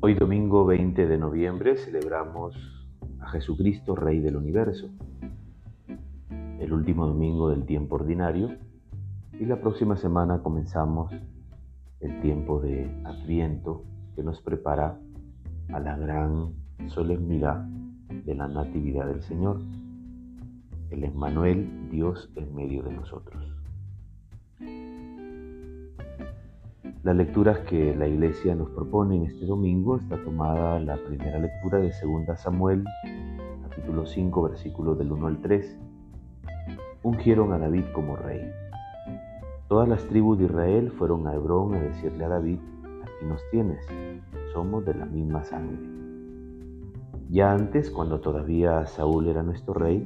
Hoy domingo 20 de noviembre celebramos a Jesucristo, Rey del Universo, el último domingo del tiempo ordinario. Y la próxima semana comenzamos el tiempo de Adviento que nos prepara a la gran solemnidad de la Natividad del Señor, el Emmanuel, Dios en medio de nosotros. Las lecturas que la Iglesia nos propone en este domingo está tomada la primera lectura de 2 Samuel, capítulo 5, versículos del 1 al 3. Ungieron a David como rey. Todas las tribus de Israel fueron a Hebrón a decirle a David, aquí nos tienes, somos de la misma sangre. Ya antes, cuando todavía Saúl era nuestro rey,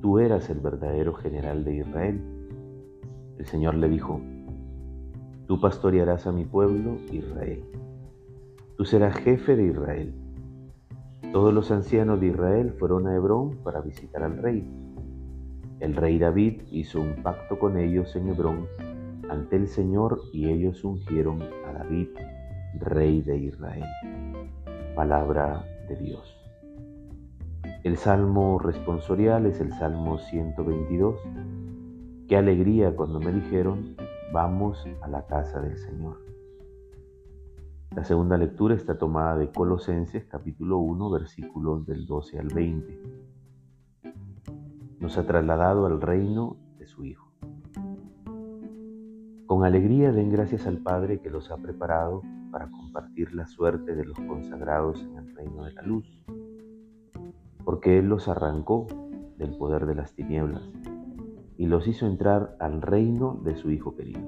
tú eras el verdadero general de Israel. El Señor le dijo, Tú pastorearás a mi pueblo Israel. Tú serás jefe de Israel. Todos los ancianos de Israel fueron a Hebrón para visitar al rey. El rey David hizo un pacto con ellos en Hebrón ante el Señor y ellos ungieron a David, rey de Israel. Palabra de Dios. El salmo responsorial es el Salmo 122. Qué alegría cuando me dijeron, Vamos a la casa del Señor. La segunda lectura está tomada de Colosenses capítulo 1 versículos del 12 al 20. Nos ha trasladado al reino de su Hijo. Con alegría den gracias al Padre que los ha preparado para compartir la suerte de los consagrados en el reino de la luz, porque Él los arrancó del poder de las tinieblas y los hizo entrar al reino de su Hijo querido,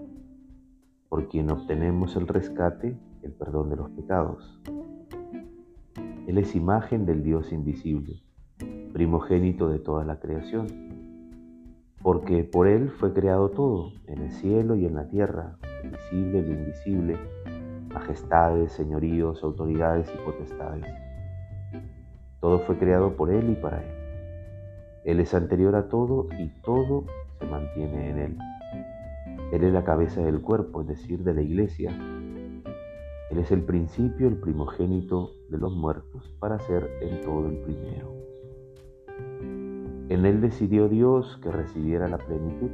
por quien obtenemos el rescate, el perdón de los pecados. Él es imagen del Dios invisible, primogénito de toda la creación, porque por Él fue creado todo, en el cielo y en la tierra, el visible lo invisible, majestades, señoríos, autoridades y potestades. Todo fue creado por Él y para Él. Él es anterior a todo y todo se mantiene en Él. Él es la cabeza del cuerpo, es decir, de la iglesia. Él es el principio, el primogénito de los muertos, para ser en todo el primero. En Él decidió Dios que recibiera la plenitud.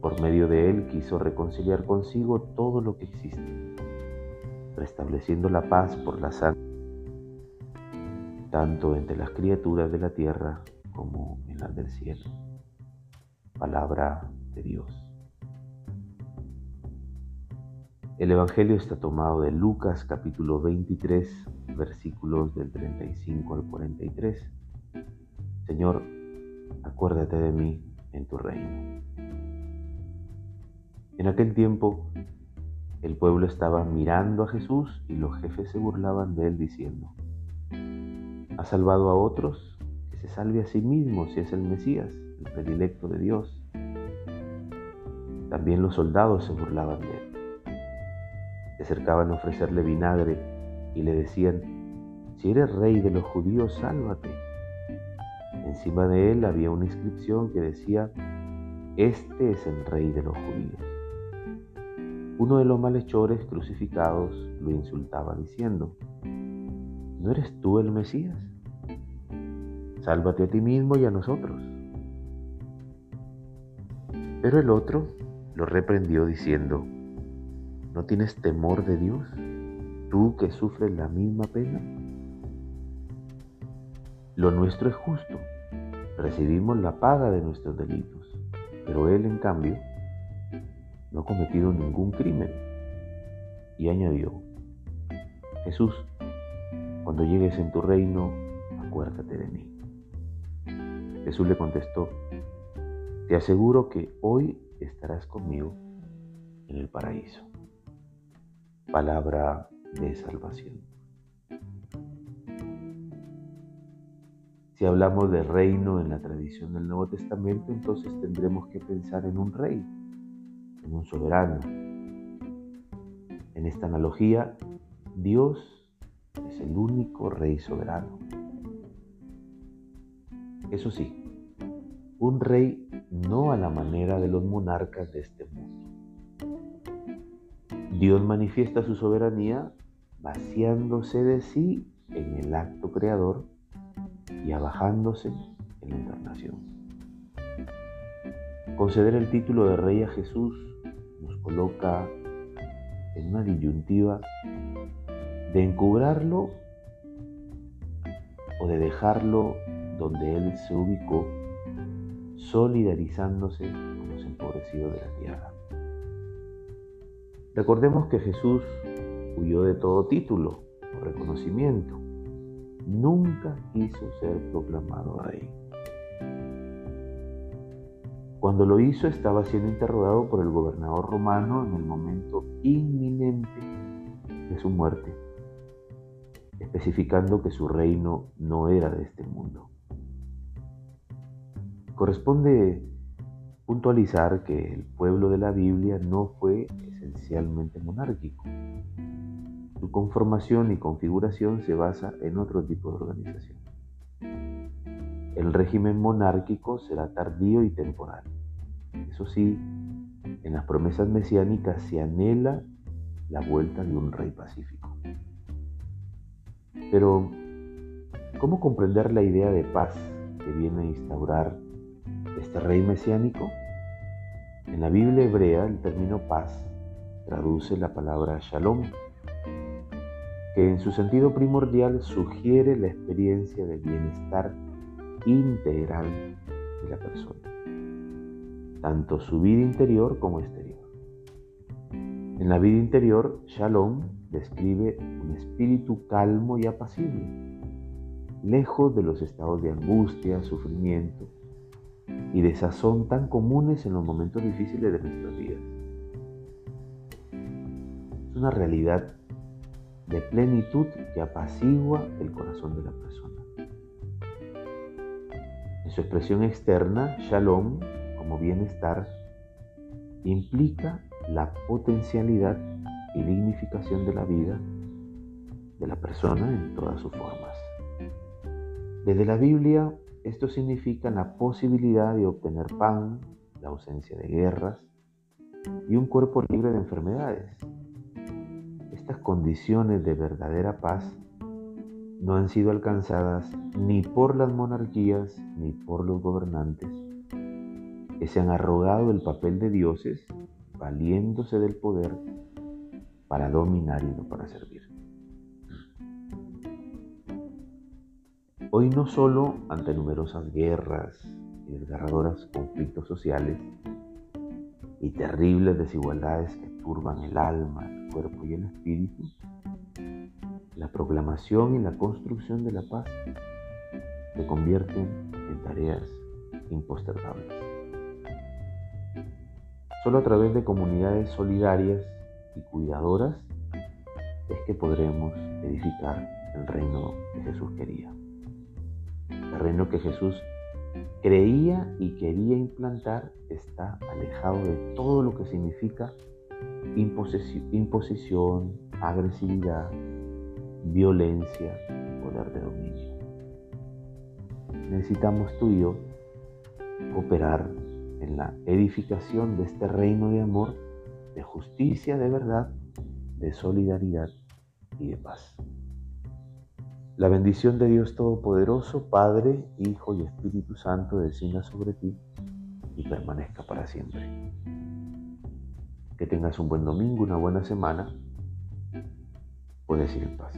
Por medio de Él quiso reconciliar consigo todo lo que existe, restableciendo la paz por la sangre, tanto entre las criaturas de la tierra como en las del cielo. Palabra de Dios. El Evangelio está tomado de Lucas capítulo 23, versículos del 35 al 43. Señor, acuérdate de mí en tu reino. En aquel tiempo, el pueblo estaba mirando a Jesús y los jefes se burlaban de él diciendo, ¿ha salvado a otros? Se salve a sí mismo si es el Mesías, el predilecto de Dios. También los soldados se burlaban de él. Se acercaban a ofrecerle vinagre y le decían, si eres rey de los judíos, sálvate. Encima de él había una inscripción que decía, este es el rey de los judíos. Uno de los malhechores crucificados lo insultaba diciendo, ¿no eres tú el Mesías? Sálvate a ti mismo y a nosotros. Pero el otro lo reprendió diciendo, ¿no tienes temor de Dios, tú que sufres la misma pena? Lo nuestro es justo, recibimos la paga de nuestros delitos, pero él en cambio no ha cometido ningún crimen. Y añadió, Jesús, cuando llegues en tu reino, acuérdate de mí. Jesús le contestó, te aseguro que hoy estarás conmigo en el paraíso. Palabra de salvación. Si hablamos de reino en la tradición del Nuevo Testamento, entonces tendremos que pensar en un rey, en un soberano. En esta analogía, Dios es el único rey soberano. Eso sí, un rey no a la manera de los monarcas de este mundo. Dios manifiesta su soberanía vaciándose de sí en el acto creador y abajándose en la encarnación. Conceder el título de Rey a Jesús nos coloca en una disyuntiva de encubrarlo o de dejarlo donde Él se ubicó, solidarizándose con los empobrecidos de la tierra. Recordemos que Jesús huyó de todo título o reconocimiento. Nunca quiso ser proclamado rey. Cuando lo hizo estaba siendo interrogado por el gobernador romano en el momento inminente de su muerte, especificando que su reino no era de este mundo. Corresponde puntualizar que el pueblo de la Biblia no fue esencialmente monárquico. Su conformación y configuración se basa en otro tipo de organización. El régimen monárquico será tardío y temporal. Eso sí, en las promesas mesiánicas se anhela la vuelta de un rey pacífico. Pero, ¿cómo comprender la idea de paz que viene a instaurar este rey mesiánico? En la Biblia hebrea el término paz traduce la palabra shalom, que en su sentido primordial sugiere la experiencia de bienestar integral de la persona, tanto su vida interior como exterior. En la vida interior, Shalom describe un espíritu calmo y apacible, lejos de los estados de angustia, sufrimiento y desazón tan comunes en los momentos difíciles de nuestras vidas. Es una realidad de plenitud que apacigua el corazón de la persona. En su expresión externa, shalom, como bienestar, implica la potencialidad y dignificación de la vida de la persona en todas sus formas. Desde la Biblia, esto significa la posibilidad de obtener pan, la ausencia de guerras y un cuerpo libre de enfermedades estas condiciones de verdadera paz no han sido alcanzadas ni por las monarquías ni por los gobernantes que se han arrogado el papel de dioses valiéndose del poder para dominar y no para servir. Hoy no solo ante numerosas guerras y desgarradoras conflictos sociales y terribles desigualdades que turban el alma, cuerpo y el espíritu, la proclamación y la construcción de la paz se convierten en tareas impostergables. Solo a través de comunidades solidarias y cuidadoras es que podremos edificar el reino que Jesús quería. El reino que Jesús creía y quería implantar está alejado de todo lo que significa imposición, agresividad, violencia, poder de dominio. Necesitamos tú y yo cooperar en la edificación de este reino de amor, de justicia, de verdad, de solidaridad y de paz. La bendición de Dios Todopoderoso, Padre, Hijo y Espíritu Santo, descienda sobre ti y permanezca para siempre. Que tengas un buen domingo, una buena semana. Puedes ir en paz.